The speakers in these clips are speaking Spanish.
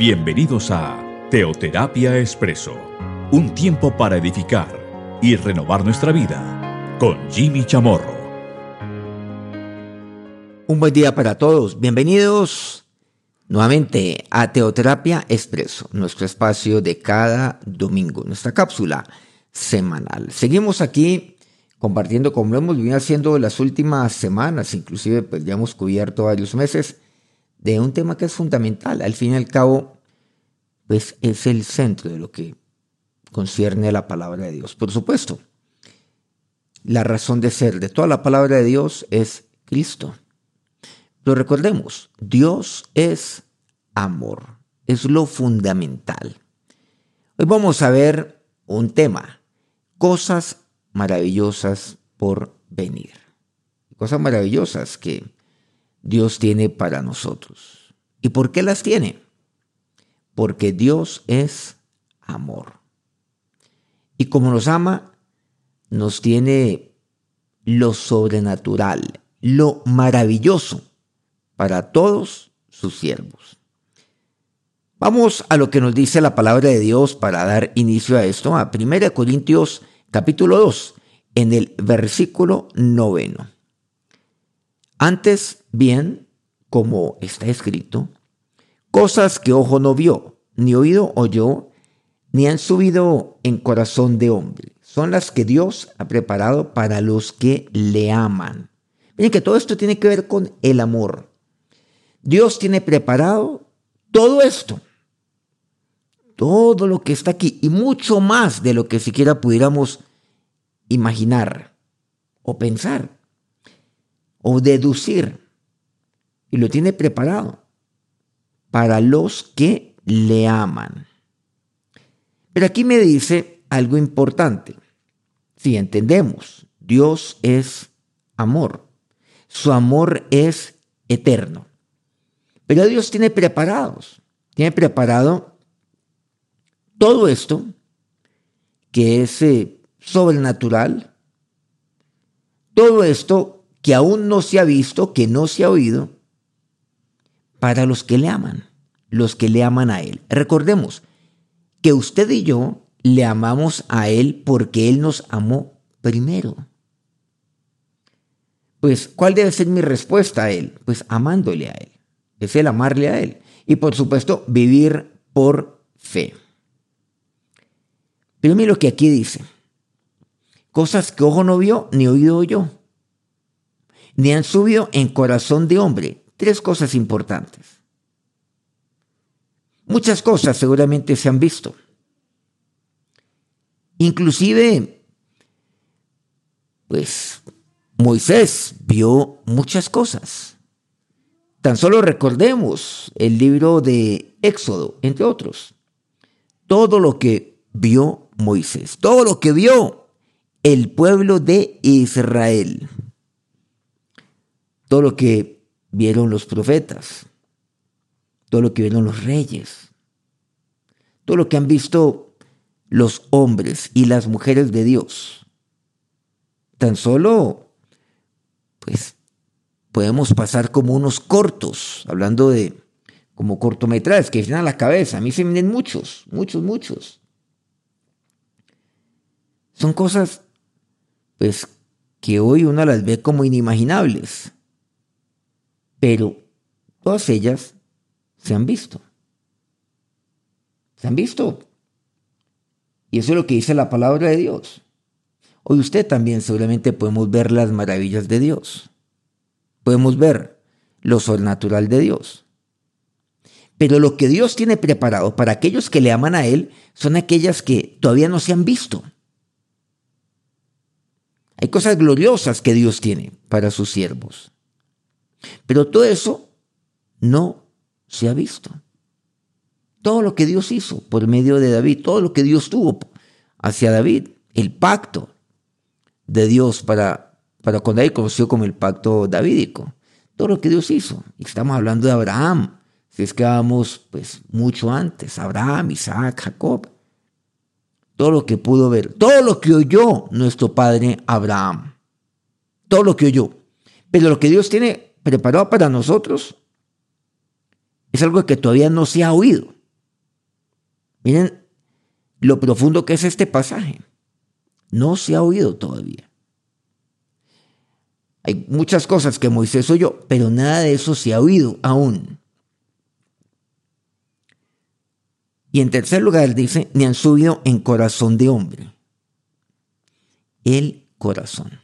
Bienvenidos a Teoterapia Expreso, un tiempo para edificar y renovar nuestra vida con Jimmy Chamorro. Un buen día para todos. Bienvenidos nuevamente a Teoterapia Expreso, nuestro espacio de cada domingo, nuestra cápsula semanal. Seguimos aquí compartiendo como lo hemos venido haciendo las últimas semanas, inclusive pues ya hemos cubierto varios meses de un tema que es fundamental. Al fin y al cabo, pues es el centro de lo que concierne a la palabra de Dios. Por supuesto, la razón de ser de toda la palabra de Dios es Cristo. Pero recordemos, Dios es amor, es lo fundamental. Hoy vamos a ver un tema, cosas maravillosas por venir. Cosas maravillosas que Dios tiene para nosotros. ¿Y por qué las tiene? Porque Dios es amor. Y como nos ama, nos tiene lo sobrenatural, lo maravilloso para todos sus siervos. Vamos a lo que nos dice la palabra de Dios para dar inicio a esto, a 1 Corintios capítulo 2, en el versículo noveno. Antes bien, como está escrito, cosas que ojo no vio, ni oído oyó, ni han subido en corazón de hombre. Son las que Dios ha preparado para los que le aman. Miren que todo esto tiene que ver con el amor. Dios tiene preparado todo esto, todo lo que está aquí y mucho más de lo que siquiera pudiéramos imaginar o pensar o deducir. Y lo tiene preparado para los que le aman. Pero aquí me dice algo importante. Si entendemos, Dios es amor. Su amor es eterno. Pero Dios tiene preparados, tiene preparado todo esto que es eh, sobrenatural, todo esto que aún no se ha visto, que no se ha oído, para los que le aman, los que le aman a Él. Recordemos que usted y yo le amamos a Él porque Él nos amó primero. Pues, ¿cuál debe ser mi respuesta a Él? Pues amándole a Él. Es el amarle a Él. Y por supuesto, vivir por fe. Pero lo que aquí dice. Cosas que ojo no vio ni oído oyó ni han subido en corazón de hombre. Tres cosas importantes. Muchas cosas seguramente se han visto. Inclusive, pues Moisés vio muchas cosas. Tan solo recordemos el libro de Éxodo, entre otros. Todo lo que vio Moisés, todo lo que vio el pueblo de Israel todo lo que vieron los profetas, todo lo que vieron los reyes, todo lo que han visto los hombres y las mujeres de Dios. Tan solo, pues, podemos pasar como unos cortos, hablando de como cortometrajes que vienen a la cabeza. A mí se me vienen muchos, muchos, muchos. Son cosas, pues, que hoy uno las ve como inimaginables pero todas ellas se han visto. Se han visto. Y eso es lo que dice la palabra de Dios. Hoy usted también seguramente podemos ver las maravillas de Dios. Podemos ver lo sobrenatural de Dios. Pero lo que Dios tiene preparado para aquellos que le aman a Él son aquellas que todavía no se han visto. Hay cosas gloriosas que Dios tiene para sus siervos. Pero todo eso no se ha visto. Todo lo que Dios hizo por medio de David, todo lo que Dios tuvo hacia David, el pacto de Dios para, para con David, conocido como el pacto davídico, todo lo que Dios hizo. Y estamos hablando de Abraham, si es que vamos pues mucho antes, Abraham, Isaac, Jacob, todo lo que pudo ver, todo lo que oyó nuestro padre Abraham, todo lo que oyó. Pero lo que Dios tiene preparado para nosotros es algo que todavía no se ha oído, Miren lo profundo que es este pasaje. No se ha oído todavía. Hay muchas cosas que Moisés oyó, pero nada de eso se ha oído aún. Y en tercer lugar dice, ni han subido en corazón de hombre. El corazón.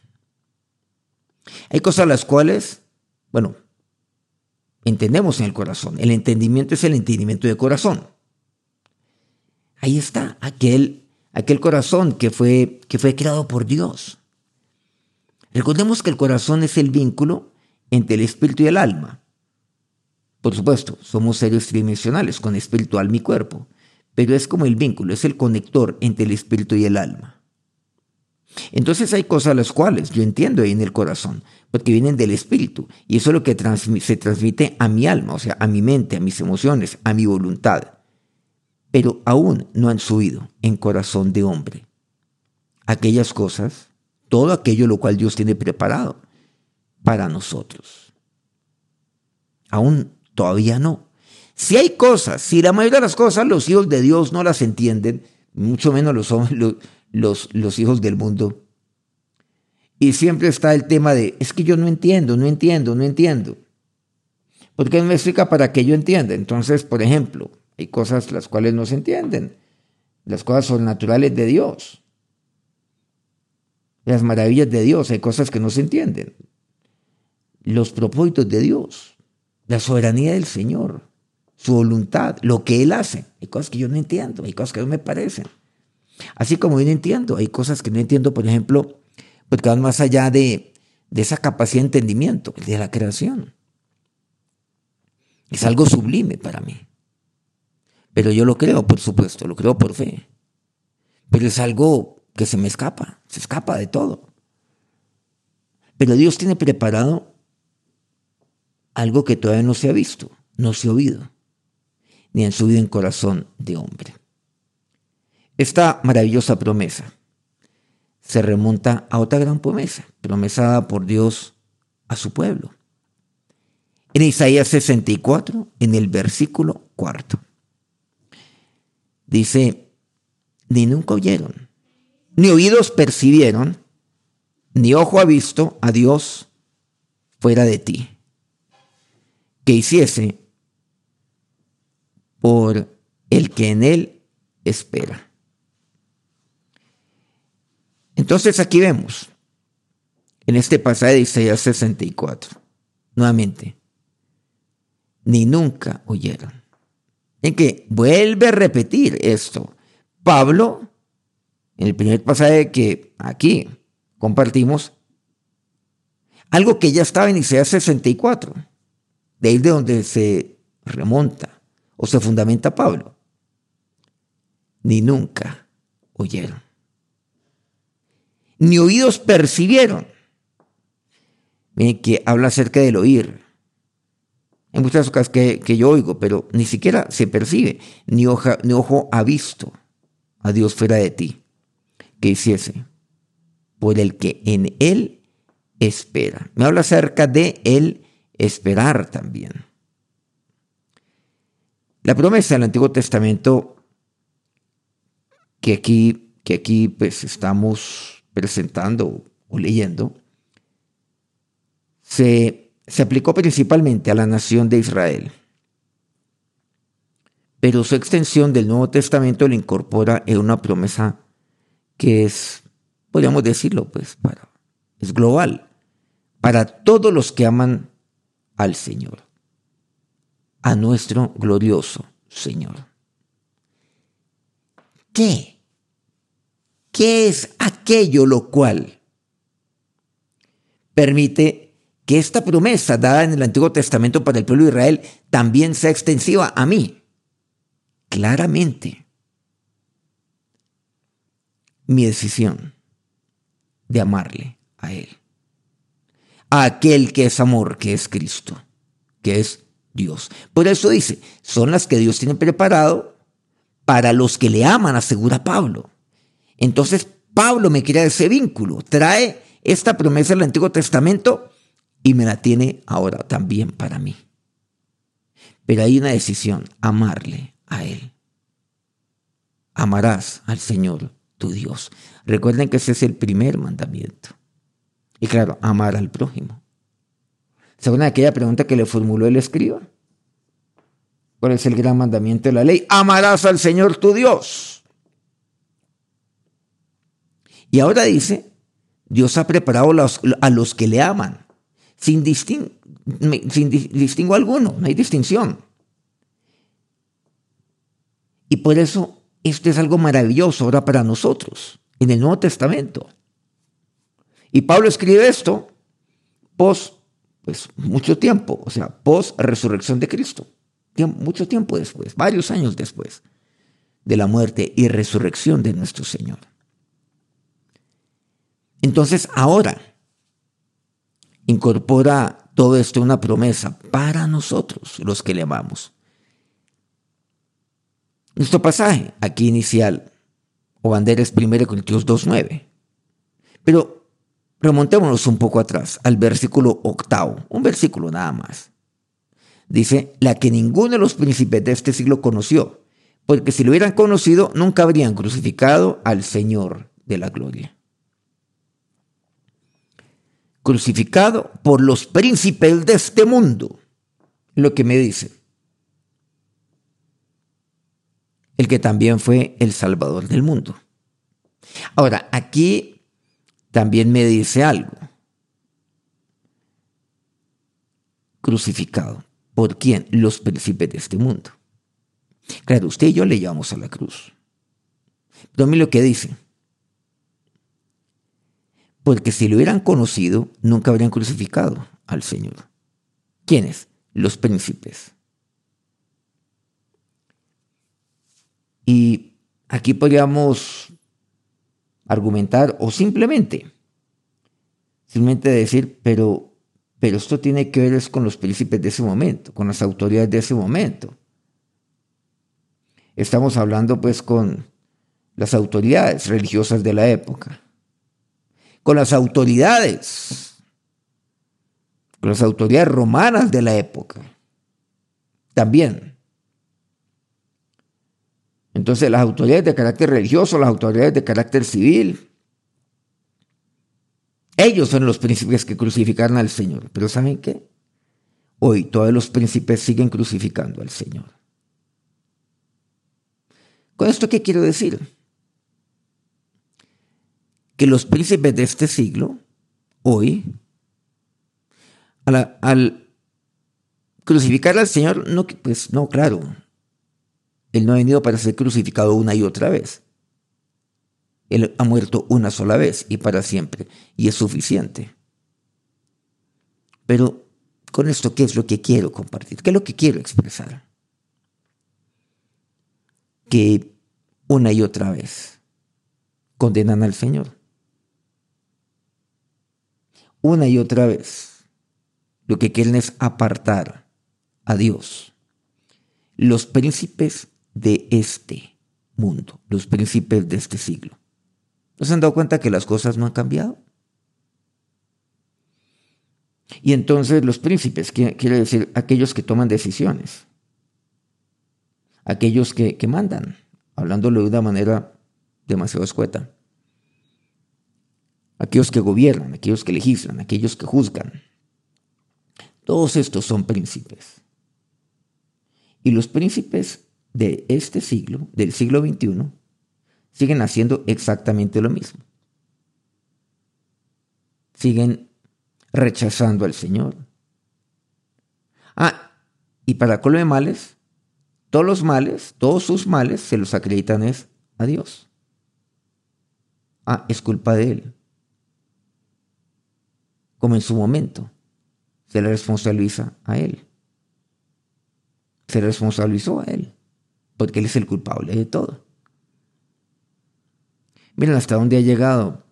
Hay cosas las cuales, bueno, entendemos en el corazón. El entendimiento es el entendimiento de corazón. Ahí está, aquel, aquel corazón que fue, que fue creado por Dios. Recordemos que el corazón es el vínculo entre el espíritu y el alma. Por supuesto, somos seres tridimensionales con espíritu, alma y cuerpo, pero es como el vínculo, es el conector entre el espíritu y el alma. Entonces hay cosas las cuales yo entiendo en el corazón, porque vienen del espíritu, y eso es lo que se transmite a mi alma, o sea, a mi mente, a mis emociones, a mi voluntad. Pero aún no han subido en corazón de hombre aquellas cosas todo aquello lo cual Dios tiene preparado para nosotros. Aún todavía no. Si hay cosas, si la mayoría de las cosas los hijos de Dios no las entienden, mucho menos los, los, los hijos del mundo. Y siempre está el tema de, es que yo no entiendo, no entiendo, no entiendo. Porque no me explica para que yo entienda. Entonces, por ejemplo, hay cosas las cuales no se entienden. Las cosas sobrenaturales de Dios las maravillas de Dios, hay cosas que no se entienden. Los propósitos de Dios, la soberanía del Señor, su voluntad, lo que Él hace. Hay cosas que yo no entiendo, hay cosas que no me parecen. Así como yo no entiendo, hay cosas que no entiendo, por ejemplo, porque van más allá de, de esa capacidad de entendimiento, de la creación. Es algo sublime para mí. Pero yo lo creo, por supuesto, lo creo por fe. Pero es algo que se me escapa, se escapa de todo. Pero Dios tiene preparado algo que todavía no se ha visto, no se ha oído, ni han subido en corazón de hombre. Esta maravillosa promesa se remonta a otra gran promesa, promesada por Dios a su pueblo. En Isaías 64, en el versículo cuarto, dice, ni nunca oyeron, ni oídos percibieron, ni ojo ha visto a Dios fuera de ti, que hiciese por el que en él espera. Entonces aquí vemos, en este pasaje de Isaías 64, nuevamente, ni nunca oyeron. En que vuelve a repetir esto. Pablo en el primer pasaje que aquí compartimos, algo que ya estaba en Isaías 64, de ahí de donde se remonta o se fundamenta Pablo. Ni nunca oyeron, ni oídos percibieron. Miren que habla acerca del oír. Hay muchas cosas que, que yo oigo, pero ni siquiera se percibe, ni, ni ojo ha visto a Dios fuera de ti que hiciese por el que en él espera. Me habla acerca de el esperar también. La promesa del Antiguo Testamento que aquí, que aquí pues estamos presentando o leyendo, se, se aplicó principalmente a la nación de Israel. Pero su extensión del Nuevo Testamento le incorpora en una promesa que es, podríamos decirlo, pues, para, es global, para todos los que aman al Señor, a nuestro glorioso Señor. ¿Qué? ¿Qué es aquello lo cual permite que esta promesa dada en el Antiguo Testamento para el pueblo de Israel también sea extensiva a mí? Claramente mi decisión de amarle a Él. A aquel que es amor, que es Cristo, que es Dios. Por eso dice, son las que Dios tiene preparado para los que le aman, asegura Pablo. Entonces Pablo me crea ese vínculo, trae esta promesa del Antiguo Testamento y me la tiene ahora también para mí. Pero hay una decisión, amarle a Él. amarás al Señor tu Dios. Recuerden que ese es el primer mandamiento. Y claro, amar al prójimo. Según aquella pregunta que le formuló el escriba. ¿Cuál es el gran mandamiento de la ley? Amarás al Señor tu Dios. Y ahora dice, Dios ha preparado a los que le aman, sin, distingo alguno, no hay distinción. Y por eso esto es algo maravilloso ahora para nosotros, en el Nuevo Testamento. Y Pablo escribe esto post, pues mucho tiempo, o sea, post resurrección de Cristo, mucho tiempo después, varios años después de la muerte y resurrección de nuestro Señor. Entonces ahora incorpora todo esto una promesa para nosotros, los que le amamos. Nuestro pasaje aquí inicial o bandera es 1 Corintios 2.9. Pero remontémonos un poco atrás al versículo octavo, un versículo nada más. Dice, la que ninguno de los príncipes de este siglo conoció, porque si lo hubieran conocido nunca habrían crucificado al Señor de la gloria. Crucificado por los príncipes de este mundo, lo que me dice. el que también fue el Salvador del mundo. Ahora, aquí también me dice algo. Crucificado. ¿Por quién? Los príncipes de este mundo. Claro, usted y yo le llevamos a la cruz. Pero lo que dice. Porque si lo hubieran conocido, nunca habrían crucificado al Señor. ¿Quiénes? Los príncipes. Y aquí podríamos argumentar o simplemente, simplemente decir, pero, pero esto tiene que ver con los príncipes de ese momento, con las autoridades de ese momento. Estamos hablando pues con las autoridades religiosas de la época, con las autoridades, con las autoridades romanas de la época, también. Entonces las autoridades de carácter religioso, las autoridades de carácter civil, ellos son los príncipes que crucificaron al Señor. Pero ¿saben qué? Hoy todos los príncipes siguen crucificando al Señor. ¿Con esto qué quiero decir? Que los príncipes de este siglo, hoy, al, crucificar al Señor, no, pues no, claro, él no ha venido para ser crucificado una y otra vez. Él ha muerto una sola vez y para siempre, y es suficiente. Pero con esto, ¿qué es lo que quiero compartir? ¿Qué es lo que quiero expresar? Que una y otra vez condenan al Señor. Una y otra vez lo que quieren es apartar a Dios. Los príncipes de este mundo, los príncipes de este siglo. ¿No se han dado cuenta que las cosas no han cambiado? Y entonces los príncipes, quiere decir aquellos que toman decisiones, aquellos que, que mandan, hablándolo de una manera demasiado escueta, aquellos que gobiernan, aquellos que legislan, aquellos que juzgan. Todos estos son príncipes. Y los príncipes de este siglo, del siglo XXI, siguen haciendo exactamente lo mismo. Siguen rechazando al Señor. Ah, y para colmo de males, todos los males, todos sus males se los acreditan es a Dios. Ah, es culpa de Él. Como en su momento se le responsabiliza a Él. Se le responsabilizó a Él porque Él es el culpable de todo. Miren hasta dónde ha llegado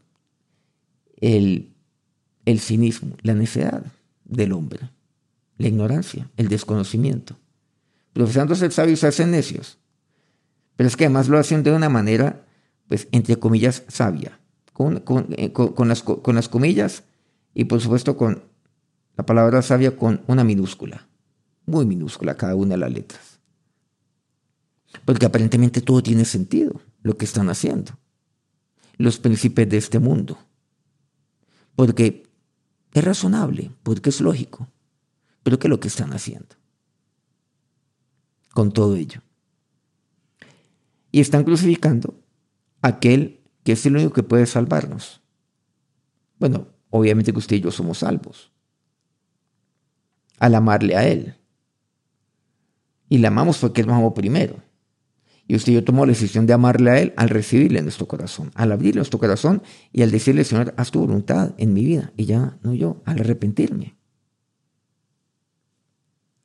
el, el cinismo, la necedad del hombre, la ignorancia, el desconocimiento. Profesando ser sabios se hacen necios. Pero es que además lo hacen de una manera, pues, entre comillas, sabia. Con, con, eh, con las comillas y por supuesto con la palabra sabia con una minúscula. Muy minúscula cada una de las letras. Porque aparentemente todo tiene sentido. lo que están haciendo los príncipes de este mundo. Porque es razonable, porque es lógico, pero ¿qué es lo que están haciendo? Con todo ello. Y están crucificando aquel que es el único que puede salvarnos. Bueno, obviamente que usted y yo somos salvos. Al amarle a Él. Y le amamos porque Él nos amó primero. Y usted y yo tomamos la decisión de amarle a Él al recibirle en nuestro corazón, al abrirle nuestro corazón y al decirle, Señor, haz tu voluntad en mi vida. Y ya, no yo, al arrepentirme.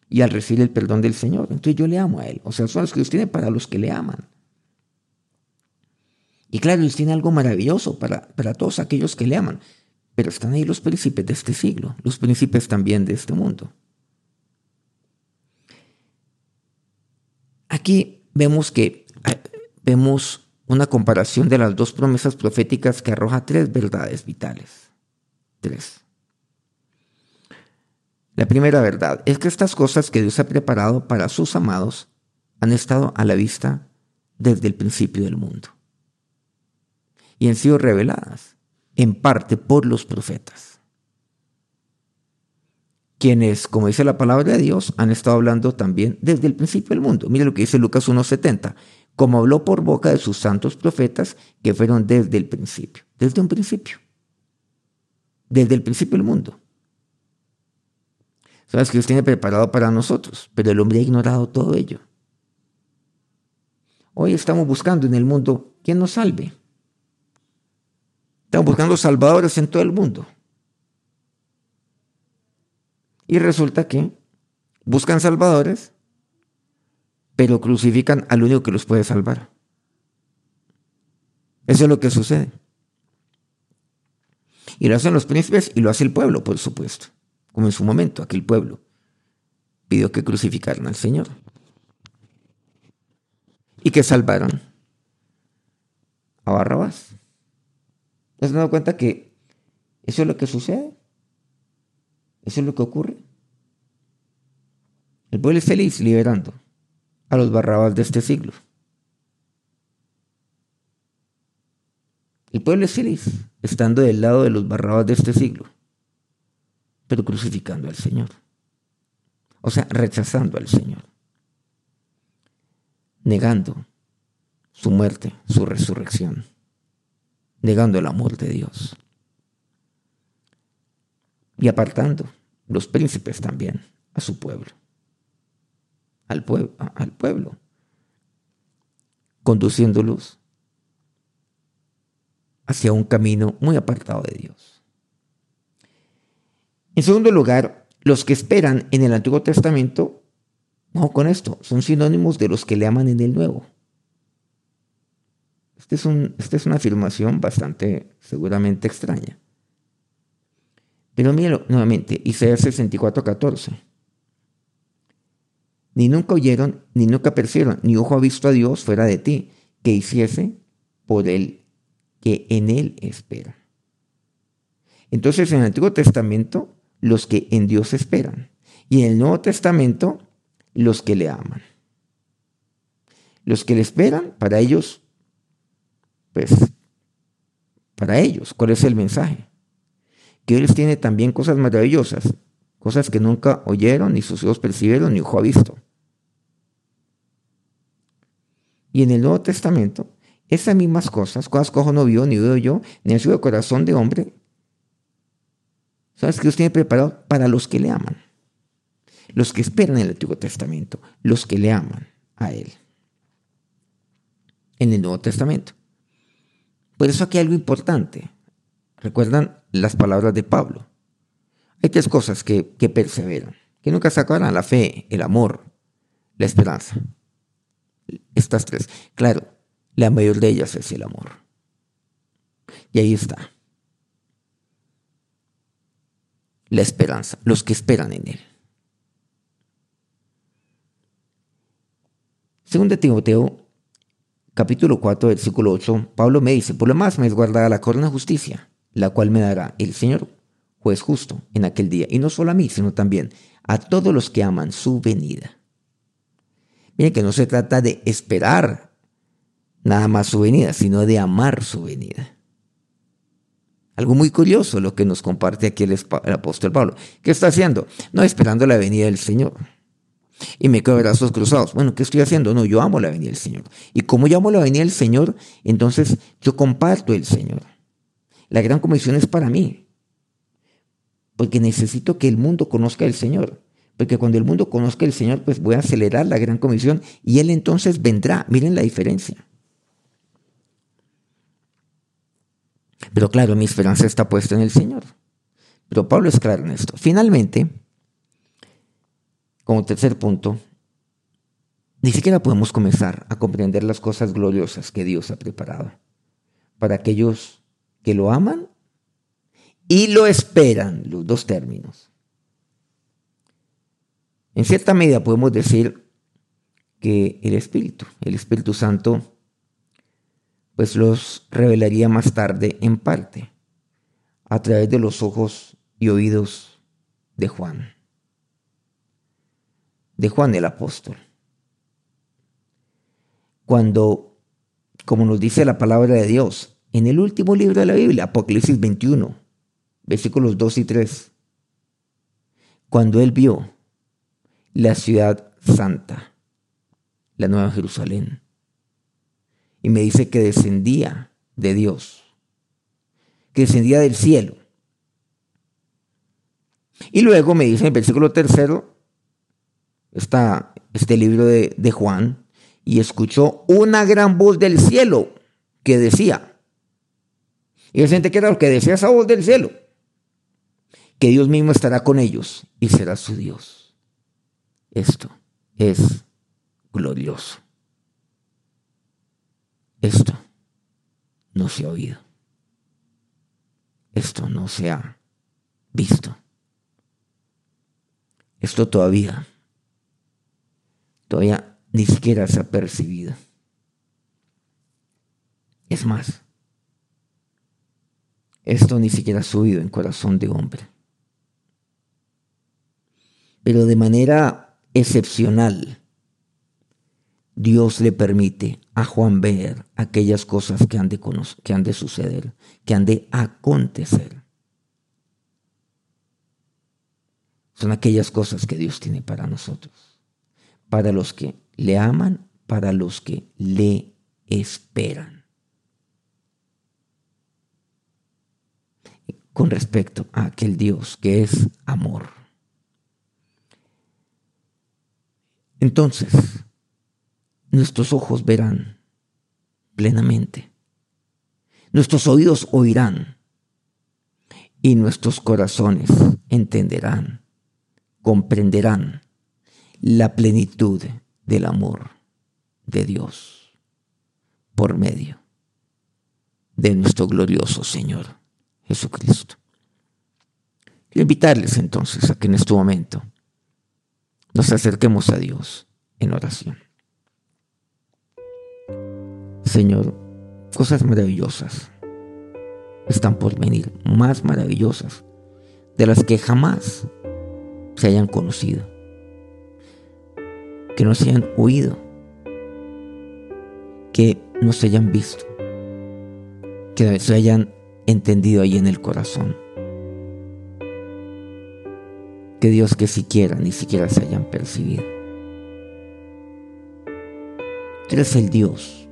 Y al recibir el perdón del Señor. Entonces yo le amo a Él. O sea, son los que Dios tiene para los que le aman. Y claro, Dios tiene algo maravilloso para, para todos aquellos que le aman. Pero están ahí los príncipes de este siglo, los príncipes también de este mundo. Aquí vemos que eh, vemos una comparación de las dos promesas proféticas que arroja tres verdades vitales. Tres. La primera verdad es que estas cosas que Dios ha preparado para sus amados han estado a la vista desde el principio del mundo y han sido reveladas en parte por los profetas quienes, como dice la palabra de Dios, han estado hablando también desde el principio del mundo. Mire lo que dice Lucas 1.70, como habló por boca de sus santos profetas que fueron desde el principio, desde un principio, desde el principio del mundo. Sabes que Dios tiene preparado para nosotros, pero el hombre ha ignorado todo ello. Hoy estamos buscando en el mundo quién nos salve. Estamos buscando salvadores en todo el mundo. Y resulta que buscan salvadores, pero crucifican al único que los puede salvar. Eso es lo que sucede. Y lo hacen los príncipes y lo hace el pueblo, por supuesto. Como en su momento, aquel pueblo pidió que crucificaran al Señor. Y que salvaron a Barrabás. ¿Se han dado cuenta que eso es lo que sucede? Eso es lo que ocurre. El pueblo es feliz liberando a los barrabás de este siglo. El pueblo es feliz estando del lado de los barrabás de este siglo, pero crucificando al Señor. O sea, rechazando al Señor. Negando su muerte, su resurrección. Negando el amor de Dios. Y apartando los príncipes también a su pueblo al, pueblo, conduciéndolos hacia un camino muy apartado de Dios. En segundo lugar, los que esperan en el Antiguo Testamento, ojo con esto, son sinónimos de los que le aman en el Nuevo. Esta es, un, es una afirmación bastante seguramente extraña. Pero míralo nuevamente, Isaías 64, 14 ni nunca oyeron, ni nunca percibieron, ni ojo ha visto a Dios fuera de ti, que hiciese por él que en él espera. Entonces en el Antiguo Testamento, los que en Dios esperan, y en el Nuevo Testamento, los que le aman. Los que le esperan, para ellos, pues, para ellos, ¿cuál es el mensaje? Que Dios tiene también cosas maravillosas, cosas que nunca oyeron, ni sus ojos percibieron, ni ojo ha visto. Y en el Nuevo Testamento, esas mismas cosas, cosas que ojo no vio, ni veo yo, ni ha sido corazón de hombre, ¿sabes que Dios tiene preparado para los que le aman? Los que esperan el Antiguo Testamento, los que le aman a Él. En el Nuevo Testamento. Por eso aquí hay algo importante. ¿Recuerdan las palabras de Pablo? Hay tres cosas que, que perseveran, que nunca se la fe, el amor, la esperanza. Estas tres. Claro, la mayor de ellas es el amor. Y ahí está. La esperanza, los que esperan en Él. Según de Timoteo, capítulo 4, versículo 8, Pablo me dice, por lo más me es guardada la corona de justicia, la cual me dará el Señor, juez justo, en aquel día, y no solo a mí, sino también a todos los que aman su venida. Miren que no se trata de esperar nada más su venida, sino de amar su venida. Algo muy curioso lo que nos comparte aquí el, apóstol Pablo. ¿Qué está haciendo? No, esperando la venida del Señor. Y me quedo de brazos cruzados. Bueno, ¿qué estoy haciendo? No, yo amo la venida del Señor. Y como yo amo la venida del Señor, entonces yo comparto el Señor. La gran comisión es para mí. Porque necesito que el mundo conozca el Señor. Porque cuando el mundo conozca el Señor, pues voy a acelerar la gran comisión y Él entonces vendrá. Miren la diferencia. Pero claro, mi esperanza está puesta en el Señor. Pero Pablo es claro en esto. Finalmente, como tercer punto, ni siquiera podemos comenzar a comprender las cosas gloriosas que Dios ha preparado para aquellos que lo aman y lo esperan, los dos términos. En cierta medida podemos decir que el Espíritu, el Espíritu Santo, pues los revelaría más tarde en parte a través de los ojos y oídos de Juan, de Juan el apóstol. Cuando, como nos dice la palabra de Dios, en el último libro de la Biblia, Apocalipsis 21, versículos 2 y 3, cuando él vio la ciudad santa, la nueva Jerusalén, y me dice que descendía de Dios, que descendía del cielo. Y luego me dice en el versículo tercero, está este libro de, de Juan, y escuchó una gran voz del cielo que decía, y él siente que era lo que decía esa voz del cielo, que Dios mismo estará con ellos y será su Dios. Esto es glorioso. Esto no se ha oído. Esto no se ha visto. Esto todavía, todavía ni siquiera se ha percibido. Es más, esto ni siquiera ha subido en corazón de hombre. Pero de manera excepcional, Dios le permite a Juan ver aquellas cosas que han de, que han de suceder, que han de acontecer. Son aquellas cosas que Dios tiene para nosotros, para los que le aman, para los que le esperan. Con respecto a aquel Dios que es amor. Entonces, nuestros ojos verán plenamente, nuestros oídos oirán y nuestros corazones entenderán, comprenderán la plenitud del amor de Dios por medio de nuestro glorioso Señor Jesucristo. Quiero invitarles entonces a que en este momento nos acerquemos a Dios en oración. Señor, cosas maravillosas están por venir, más maravillosas de las que jamás se hayan conocido, que no se hayan oído, que no se hayan visto, que se hayan entendido ahí en el corazón. Que Dios que siquiera, ni siquiera se hayan percibido. eres el Dios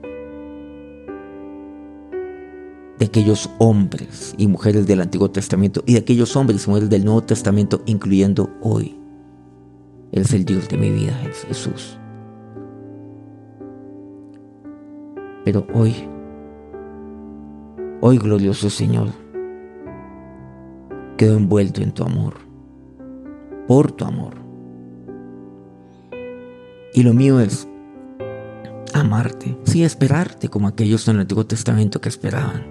de aquellos hombres y mujeres del Antiguo Testamento y de aquellos hombres y mujeres del Nuevo Testamento, incluyendo hoy. Él es el Dios de mi vida, es Jesús. Pero hoy, hoy glorioso Señor, quedo envuelto en tu amor, por tu amor. Y lo mío es amarte, sí, esperarte como aquellos en el Antiguo Testamento que esperaban.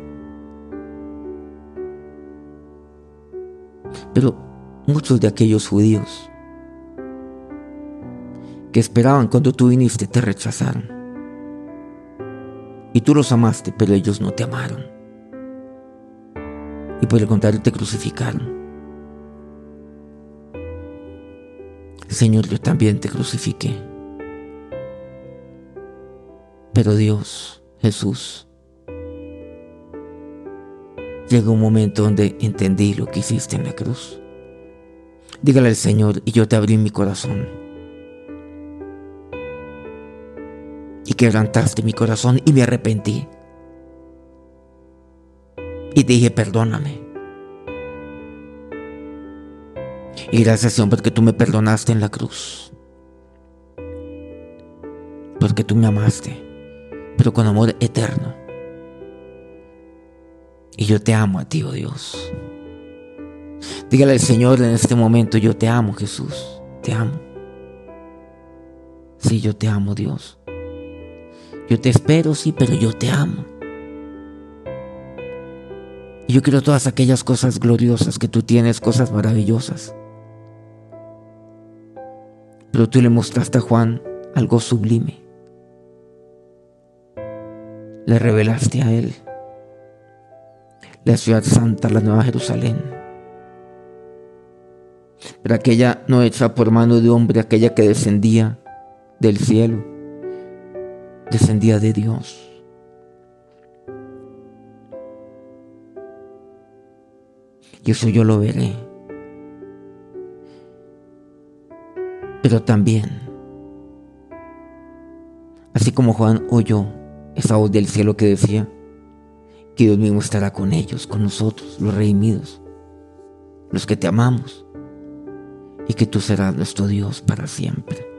Pero muchos de aquellos judíos que esperaban cuando tú viniste te rechazaron. Y tú los amaste, pero ellos no te amaron. Y por el contrario te crucificaron. Señor, yo también te crucifiqué. Pero Dios, Jesús. Llega un momento donde entendí lo que hiciste en la cruz. Dígale al Señor, y yo te abrí mi corazón. Y quebrantaste mi corazón y me arrepentí. Y dije, perdóname. Y gracias Señor porque tú me perdonaste en la cruz. Porque tú me amaste, pero con amor eterno. Y yo te amo a ti, oh Dios. Dígale al Señor en este momento, yo te amo Jesús, te amo. Sí, yo te amo Dios. Yo te espero, sí, pero yo te amo. Y yo quiero todas aquellas cosas gloriosas que tú tienes, cosas maravillosas. Pero tú le mostraste a Juan algo sublime. Le revelaste a él la ciudad santa, la nueva Jerusalén. Pero aquella no hecha por mano de hombre, aquella que descendía del cielo, descendía de Dios. Y eso yo lo veré. Pero también, así como Juan oyó esa voz del cielo que decía, que Dios mismo estará con ellos, con nosotros, los redimidos, los que te amamos, y que tú serás nuestro Dios para siempre.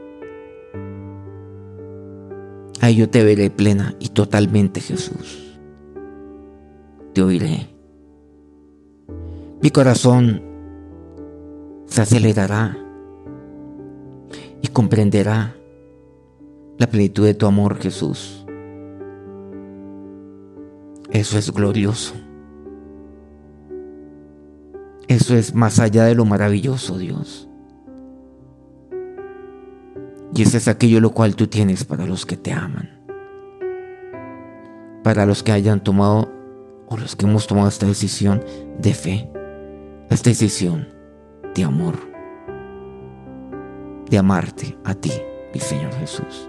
Ahí yo te veré plena y totalmente, Jesús. Te oiré. Mi corazón se acelerará y comprenderá la plenitud de tu amor, Jesús. Eso es glorioso. Eso es más allá de lo maravilloso, Dios. Y eso es aquello lo cual tú tienes para los que te aman. Para los que hayan tomado o los que hemos tomado esta decisión de fe. Esta decisión de amor. De amarte a ti, mi Señor Jesús.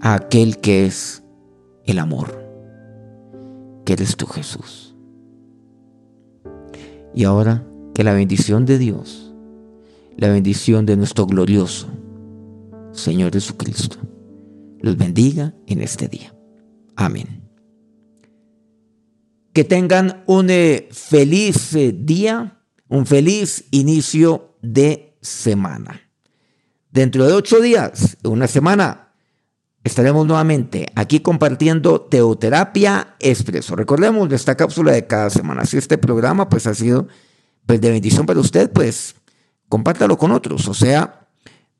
A aquel que es el amor que eres tú Jesús. Y ahora que la bendición de Dios, la bendición de nuestro glorioso Señor Jesucristo, los bendiga en este día. Amén. Que tengan un eh, feliz eh, día, un feliz inicio de semana. Dentro de ocho días, una semana, estaremos nuevamente aquí compartiendo Teoterapia Expreso. Recordemos esta cápsula de cada semana. Si este programa pues ha sido pues, de bendición para usted, pues compártalo con otros. O sea,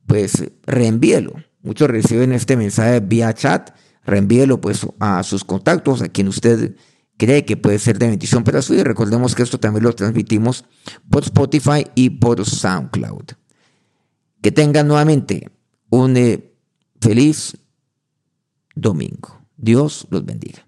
pues reenvíelo. Muchos reciben este mensaje vía chat. Reenvíelo pues a sus contactos, a quien usted cree que puede ser de bendición para su vida. Recordemos que esto también lo transmitimos por Spotify y por SoundCloud. Que tengan nuevamente un eh, feliz domingo. Dios los bendiga.